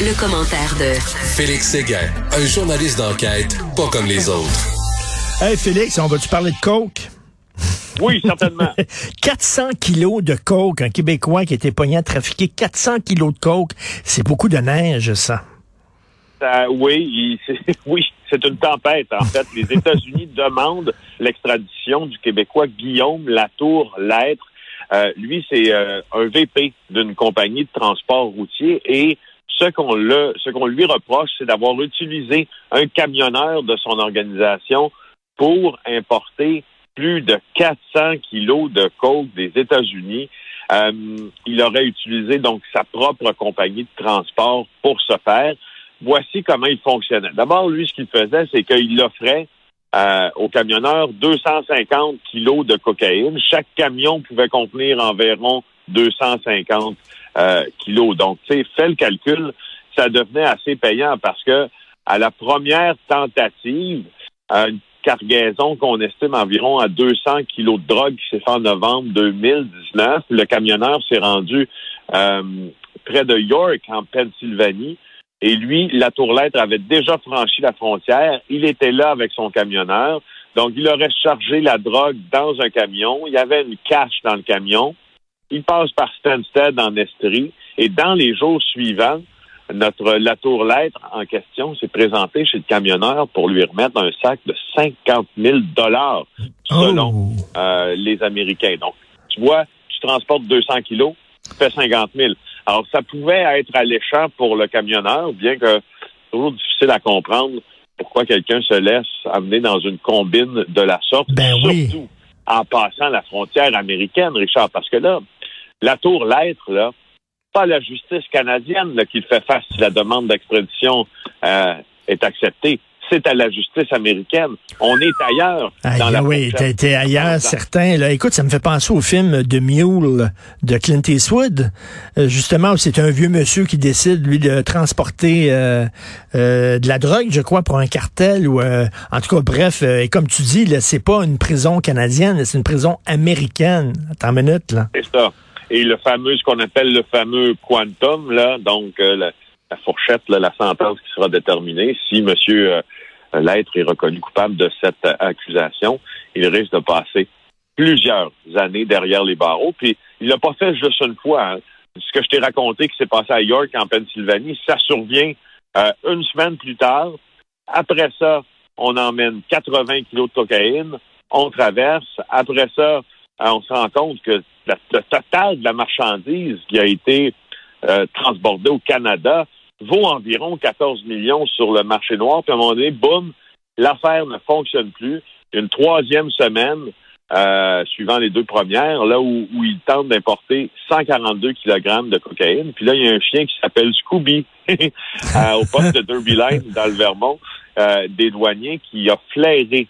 Le, commentaire de Félix Séguin, un journaliste d'enquête pas comme les autres. Hey Félix, on va-tu parler de coke? Oui, certainement. 400 kilos de coke, un Québécois qui était pogné à trafiquer 400 kilos de coke, c'est beaucoup de neige, ça. oui, oui, c'est une tempête. En fait, les États-Unis demandent l'extradition du Québécois Guillaume Latour-Lettre. Euh, lui, c'est euh, un VP d'une compagnie de transport routier et ce qu'on le, ce qu'on lui reproche, c'est d'avoir utilisé un camionneur de son organisation pour importer plus de 400 kilos de coke des États-Unis. Euh, il aurait utilisé donc sa propre compagnie de transport pour ce faire. Voici comment il fonctionnait. D'abord, lui, ce qu'il faisait, c'est qu'il offrait euh, aux camionneurs 250 kilos de cocaïne. Chaque camion pouvait contenir environ 250 euh, kilos. Donc, tu sais, fais le calcul, ça devenait assez payant parce que à la première tentative, une cargaison qu'on estime environ à 200 kilos de drogue qui s'est fait en novembre 2019, le camionneur s'est rendu euh, près de York, en Pennsylvanie. Et lui, la tourlette avait déjà franchi la frontière. Il était là avec son camionneur. Donc, il aurait chargé la drogue dans un camion. Il y avait une cache dans le camion. Il passe par Stansted en Estrie. Et dans les jours suivants, notre la tour lettre en question s'est présentée chez le camionneur pour lui remettre un sac de 50 000 dollars selon oh. euh, les Américains. Donc, tu vois, tu transportes 200 kilos, tu fais 50 000. Alors, ça pouvait être alléchant pour le camionneur, bien que c'est toujours difficile à comprendre pourquoi quelqu'un se laisse amener dans une combine de la sorte, ben surtout en passant la frontière américaine, Richard, parce que là, la tour lettre, là, pas la justice canadienne qui fait face si la demande d'extradition euh, est acceptée. C'est à la justice américaine. On est ailleurs. dans la oui, t'es ailleurs, certain. Là. Écoute, ça me fait penser au film de Mule de Clint Eastwood, euh, justement, où c'est un vieux monsieur qui décide, lui, de transporter euh, de la drogue, je crois, pour un cartel. ou En tout cas, bref, et comme tu dis, c'est pas une prison canadienne, c'est une prison américaine. Attends une minute, là. C'est ça et le fameux, ce qu'on appelle le fameux quantum, là, donc euh, la, fourchette, la sentence qui sera déterminée. Si M. Euh, L'être est reconnu coupable de cette accusation, il risque de passer plusieurs années derrière les barreaux. Puis il l'a pas fait juste une fois. Hein. Ce que je t'ai raconté qui s'est passé à York, en Pennsylvanie, ça survient euh, une semaine plus tard. Après ça, on emmène 80 kilos de cocaïne, on traverse. Après ça, on se rend compte que le total de la marchandise qui a été euh, transbordée au Canada vaut environ 14 millions sur le marché noir. Puis à un moment donné, boum, l'affaire ne fonctionne plus. Une troisième semaine, euh, suivant les deux premières, là où, où ils tentent d'importer 142 kg de cocaïne. Puis là, il y a un chien qui s'appelle Scooby euh, au poste de Derby Line dans le Vermont, euh, des douaniers qui a flairé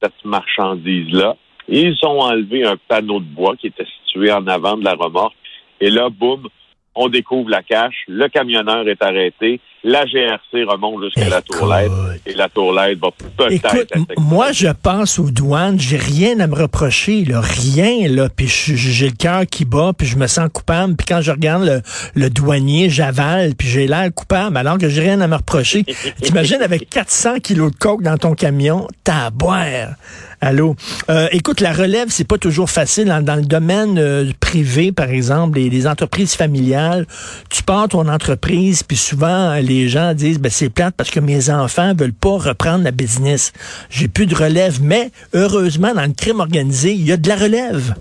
cette marchandise-là. Ils ont enlevé un panneau de bois qui était situé en avant de la remorque. Et là, boum, on découvre la cache, le camionneur est arrêté, la GRC remonte jusqu'à la tourlette et la tourlette va peut-être être Moi, je pense aux douanes, j'ai rien à me reprocher, là, rien, là, puis j'ai le cœur qui bat, puis je me sens coupable, puis quand je regarde le, douanier, j'avale, puis j'ai l'air coupable, alors que j'ai rien à me reprocher. T'imagines avec 400 kilos de coke dans ton camion, t'as à boire. Allô? Euh, écoute, la relève, c'est pas toujours facile. Dans, le domaine euh, privé, par exemple, les, entreprises familiales, tu pars ton entreprise, puis souvent les gens disent, ben c'est plate parce que mes enfants veulent pas reprendre la business. J'ai plus de relève, mais heureusement, dans le crime organisé, il y a de la relève.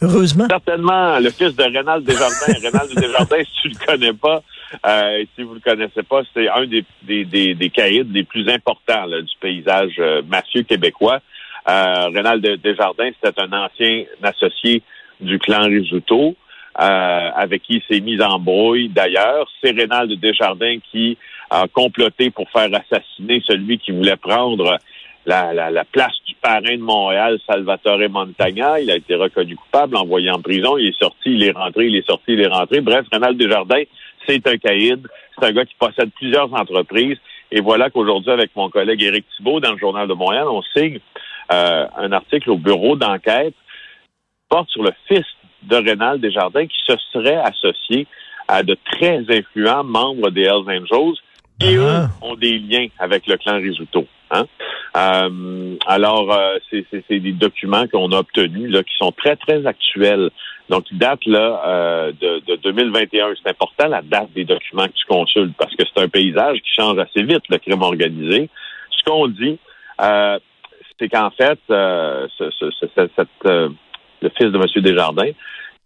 Heureusement. Certainement, le fils de Rénal Desjardins. Rénal Desjardins, si tu le connais pas, euh, si vous le connaissez pas, c'est un des, des, des, des caïds les plus importants du paysage euh, mafieux québécois. Euh, Rénal Desjardins, c'était un ancien associé du clan Risuto, euh, avec qui il s'est mis en brouille d'ailleurs. C'est Rénal Desjardins qui a comploté pour faire assassiner celui qui voulait prendre la, la, place du parrain de Montréal, Salvatore Montagna. Il a été reconnu coupable, envoyé en prison. Il est sorti, il est rentré, il est sorti, il est rentré. Bref, Rénal Desjardins, c'est un caïd. C'est un gars qui possède plusieurs entreprises. Et voilà qu'aujourd'hui, avec mon collègue Éric Thibault, dans le Journal de Montréal, on signe euh, un article au bureau d'enquête porte sur le fils de Rénal Desjardins qui se serait associé à de très influents membres des Hells Angels et eux Ah. ont des liens avec le clan Risuto. Hein? Euh, alors, euh, c'est des documents qu'on a obtenus là, qui sont très, très actuels. Donc, ils datent là, euh, de, de 2021. C'est important la date des documents que tu consultes parce que c'est un paysage qui change assez vite, le crime organisé. Ce qu'on dit, euh, c'est qu'en fait, euh, ce- ce- ce- ce- cette, euh, le fils de M. Desjardins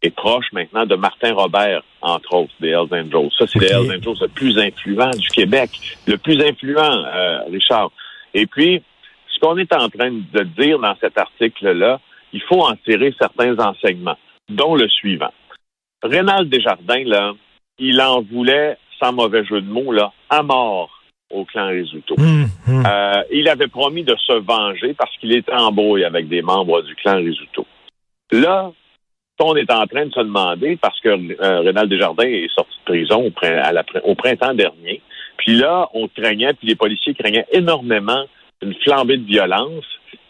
est proche maintenant de Martin Robert, entre autres, des Hells Angels. Ça, c'est les. Hells Angels le plus influent du Québec. Le plus influent, euh, Richard. Et puis, ce qu'on est en train de dire dans cet article-là, il faut en tirer certains enseignements, dont le suivant. Rénal Desjardins, là, il en voulait, sans mauvais jeu de mots, là, à mort au clan Risuto. Hum, hum. Euh, il avait promis de se venger parce qu'il était en brouille avec des membres du clan Risuto. Là, on est en train de se demander, parce que euh, Rénal Desjardins est sorti de prison au, prin- à la prin- au printemps dernier, puis là, on craignait, puis les policiers craignaient énormément une flambée de violence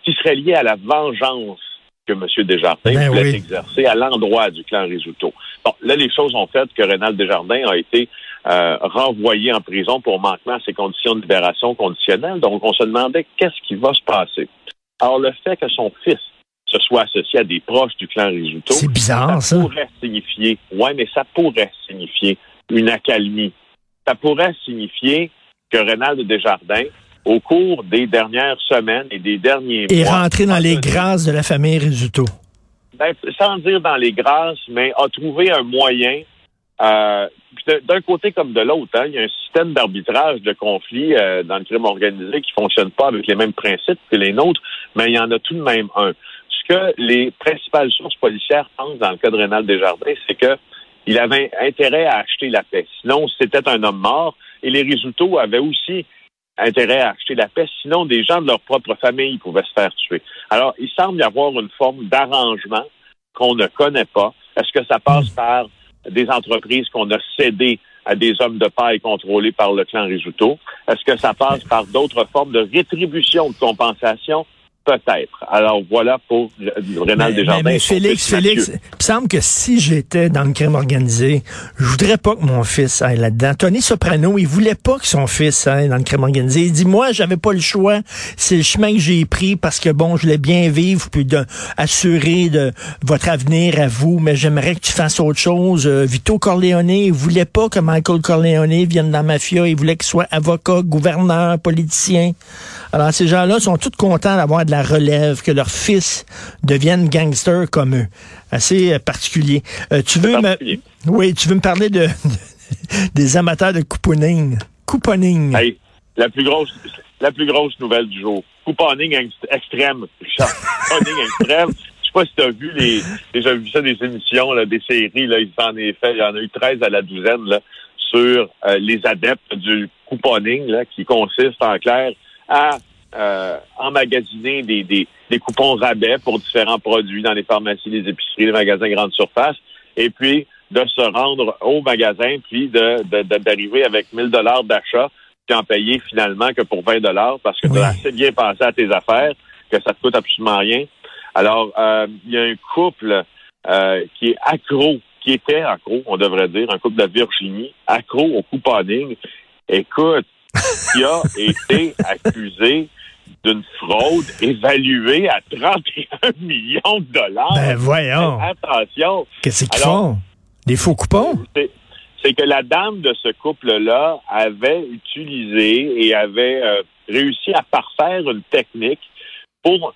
qui serait liée à la vengeance que M. Desjardins Ben voulait oui. exercer à l'endroit du clan Risuto. Bon, là, les choses ont fait que Rénal Desjardins a été euh, renvoyé en prison pour manquement à ses conditions de libération conditionnelle. Donc, on se demandait qu'est-ce qui va se passer. Alors, le fait que son fils se soit associé à des proches du clan Risuto, C'est bizarre, ça. pourrait signifier, ouais, mais ça pourrait signifier une accalmie. Ça pourrait signifier que Rénal Desjardins, au cours des dernières semaines et des derniers Et mois, rentrer dans a les grâces de la famille Risuto. ben, sans dire dans les grâces, mais a trouvé un moyen. euh, d'un côté comme de l'autre, hein, il y a un système d'arbitrage de conflits euh, dans le crime organisé qui fonctionne pas avec les mêmes principes que les nôtres, mais il y en a tout de même un. Ce que les principales sources policières pensent dans le cas de Rénal Desjardins, c'est que il avait intérêt à acheter la paix. Sinon, c'était un homme mort. Et les résultats avaient aussi intérêt à acheter la paix. Sinon, des gens de leur propre famille pouvaient se faire tuer. Alors, il semble y avoir une forme d'arrangement qu'on ne connaît pas. Est-ce que ça passe par des entreprises qu'on a cédées à des hommes de paille contrôlés par le clan Risuto? Est-ce que ça passe par d'autres formes de rétribution, de compensation? Peut-être. Alors voilà pour Rénal Mais, Desjardins. mais son Félix, Félix, Mathieu. il me semble que si j'étais dans le crime organisé, je voudrais pas que mon fils aille là-dedans. Tony Soprano, il voulait pas que son fils aille dans le crime organisé. Il dit, moi, j'avais pas le choix. C'est le chemin que j'ai pris parce que, bon, je voulais bien vivre puis de, assurer de votre avenir à vous, mais j'aimerais que tu fasses autre chose. Euh, Vito Corleone, il voulait pas que Michael Corleone vienne dans la mafia. Il voulait qu'il soit avocat, gouverneur, politicien. Alors, ces gens-là sont tous contents d'avoir de la relève, que leur fils devienne gangster comme eux. Assez euh, particulier. Euh, tu veux me, oui, tu veux me parler de, des amateurs de couponing. Couponing. Hey, la plus grosse, la plus grosse nouvelle du jour. Couponing ex- extrême, Richard. Couponing extrême. Je sais pas si tu as vu les, déjà vu ça des émissions, là, des séries, là, il s'en est fait, il y en a eu 13 à la douzaine, là, sur euh, les adeptes du couponing, là, qui consiste en clair à euh, emmagasiner des, des, des coupons rabais pour différents produits dans les pharmacies, les épiceries, les magasins grande surface, et puis de se rendre au magasin, puis de de- de- d'arriver avec 1000 dollars d'achat, puis en payer finalement que pour 20 dollars, parce que Oui. tu as assez bien pensé à tes affaires, que ça te coûte absolument rien. Alors, euh, il y a un couple euh, qui est accro, qui était accro, on devrait dire, un couple de Virginie, accro au couponing. Écoute, qui a été accusé d'une fraude évaluée à 31 millions de dollars. Ben voyons. Attention, Qu'est-ce qu'ils font? Des faux coupons? c'est- c'est que la dame de ce couple-là avait utilisé et avait euh, réussi à parfaire une technique pour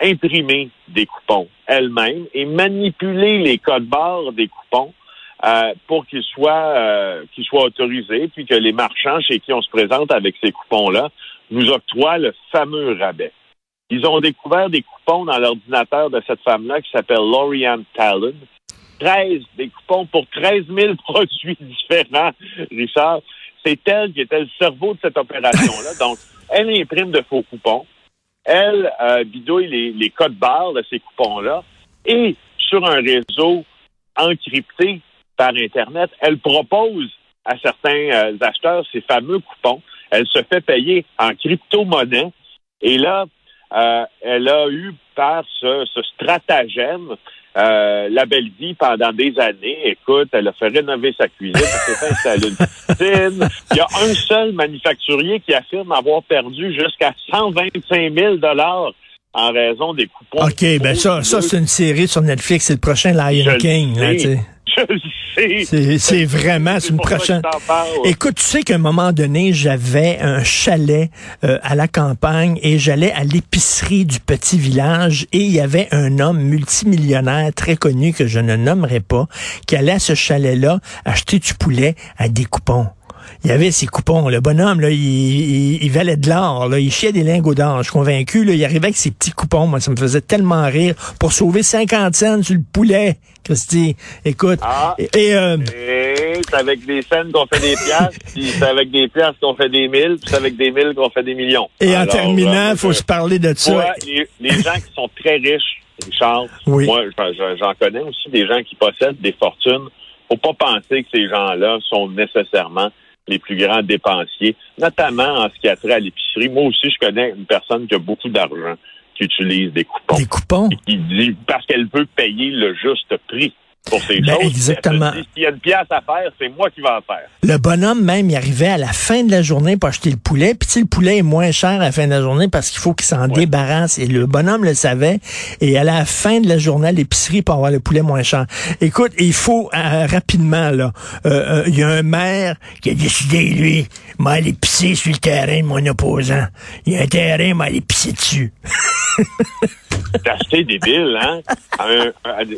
imprimer des coupons elle-même et manipuler les codes barres des coupons euh, pour qu'ils soient euh, qu'ils soient autorisés, puis que les marchands chez qui on se présente avec ces coupons-là nous octroient le fameux rabais. Ils ont découvert des coupons dans l'ordinateur de cette femme-là qui s'appelle Lorianne Talon. 13, des coupons pour 13 000 produits différents, Richard. C'est elle qui était le cerveau de cette opération-là. Donc, elle imprime de faux coupons. Elle euh, bidouille les, les codes barres de ces coupons-là. Et sur un réseau encrypté par Internet, elle propose à certains euh, acheteurs ces fameux coupons. Elle se fait payer en crypto-monnaie. Et là, euh, elle a eu par ce, ce stratagème euh, la belle vie pendant des années. Écoute, elle a fait rénover sa cuisine, elle s'est fait installer une piscine. Il y a un seul manufacturier qui affirme avoir perdu jusqu'à 125 000 dollars en raison des coupons. OK, ben ça, ça c'est une série sur Netflix, c'est le prochain Lion King. Là, c'est vraiment, c'est une prochaine. Écoute, tu sais qu'à un moment donné, j'avais un chalet euh, à la campagne et j'allais à l'épicerie du petit village et il y avait un homme multimillionnaire très connu que je ne nommerai pas qui allait à ce chalet-là acheter du poulet à des coupons il y avait ses coupons. Le bonhomme, là, il, valait de l'or. Il chiait des lingots d'or. Je suis convaincu. Là, il arrivait avec ses petits coupons. Moi, ça me faisait tellement rire. Pour sauver 50 cents sur le poulet, Christy. Écoute. Ah, et, euh, c'est avec des cents qu'on fait des piastres, puis c'est avec des piastres qu'on fait des mille, puis c'est avec des mille qu'on fait des millions. Et en terminant, il faut se parler de ça. les, gens qui sont très riches, Richard, oui. moi, j'en connais aussi des gens qui possèdent des fortunes. Faut pas penser que ces gens-là sont nécessairement les plus grands dépensiers, notamment en ce qui a trait à l'épicerie. Moi aussi, je connais une personne qui a beaucoup d'argent qui utilise des coupons. Des coupons? qui dit parce qu'elle veut payer le juste prix pour ces ben, choses. Exactement. S'il y a une pièce à faire, c'est moi qui vais en faire. Le bonhomme même, il arrivait à la fin de la journée pour acheter le poulet. Puis tu le poulet est moins cher à la fin de la journée parce qu'il faut qu'il s'en débarrasse. Et le bonhomme le savait. Et à la fin de la journée, l'épicerie pour avoir le poulet moins cher. Écoute, il faut euh, rapidement, là, euh, euh, il y a un maire qui a décidé, lui, m'a aller pisser sur le terrain de mon opposant. Il y a un terrain, m'a pisser dessus. C'est débile, hein?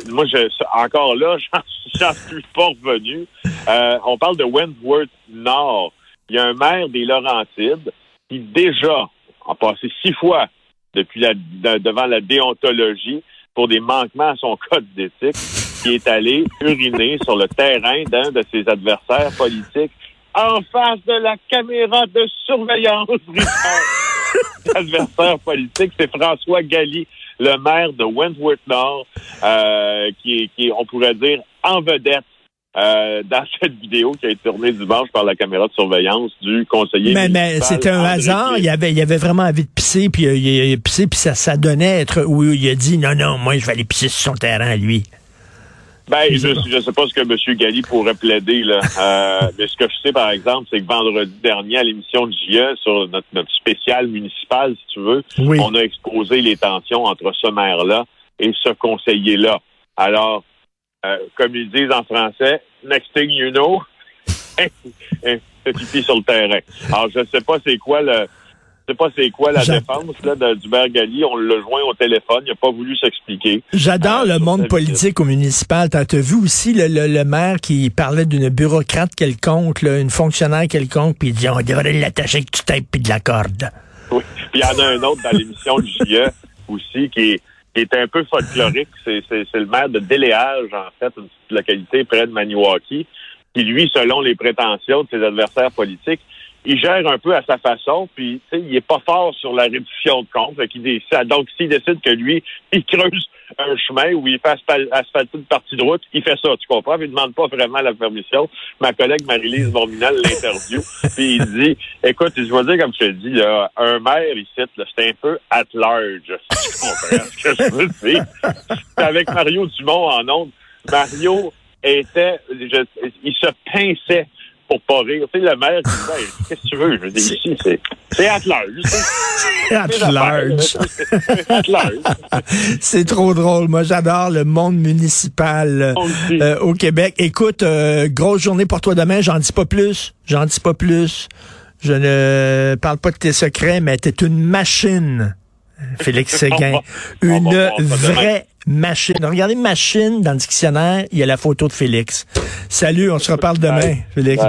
moi, je, encore là, j'en suis pas revenu. Euh, on parle de Wentworth Nord. Il y a un maire des Laurentides qui déjà a passé six fois depuis la, devant la déontologie pour des manquements à son code d'éthique, qui est allé uriner sur le terrain d'un de ses adversaires politiques en face de la caméra de surveillance. L'adversaire politique, c'est François Galli le maire de Wentworth Nord, euh, qui, est, on pourrait dire, en vedette euh, dans cette vidéo qui a été tournée dimanche par la caméra de surveillance du conseiller. Mais, mais c'était un hasard. Il avait, il avait vraiment envie de pisser, puis euh, il a pissé, puis ça, ça donnait être où il a dit non, non, moi je vais aller pisser sur son terrain, lui. Ben, je ne sais pas ce que M. Galli pourrait plaider, là. Euh, mais ce que je sais, par exemple, c'est que vendredi dernier, à l'émission de JE, sur notre, notre spécial municipal, si tu veux, on a exposé les tensions entre ce maire-là et ce conseiller-là. Alors, euh, comme ils disent en français, next thing you know, petit sur le terrain. Alors, je ne sais pas c'est quoi le sais pas c'est quoi la défense là, d'Hubert Galli. On l'a joint au téléphone. Il n'a pas voulu s'expliquer. J'adore le euh, monde politique au municipal. T'as vu aussi le, maire qui parlait d'une bureaucrate quelconque, une fonctionnaire quelconque, puis il dit on devrait l'attacher avec du tape et de la corde. Oui. Puis il y en a un autre dans l'émission du JE aussi qui est, qui est un peu folklorique. C'est le maire de Déléage, en fait, une petite localité près de Maniwaki, qui, lui, selon les prétentions de ses adversaires politiques, il gère un peu à sa façon, puis il est pas fort sur la réduction de compte. donc, s'il décide que lui, il creuse un chemin où il fait asphalter une partie de route, il fait ça, tu comprends? Il ne demande pas vraiment la permission. Ma collègue Marie-Lise Morminal l'interview, puis il dit, écoute, je vais dire comme je te dis, là, un maire ici, c'est un peu at large, tu comprends ce que je veux dire. Avec Mario Dumont en ondes, Mario était, il se pinçait pour pas rire. Tu sais, le maire dit, ben, qu'est-ce que tu veux? Je dis, ici, c'est, c'est. C'est trop drôle. Moi, j'adore le monde municipal euh, au Québec. Écoute, euh, grosse journée pour toi demain. J'en dis pas plus. J'en dis pas plus. Je ne parle pas de tes secrets, mais t'es une machine. Félix Séguin. Une vraie machine. Regardez machine dans le dictionnaire, il y a la photo de Félix. Salut, on se reparle demain, Félix.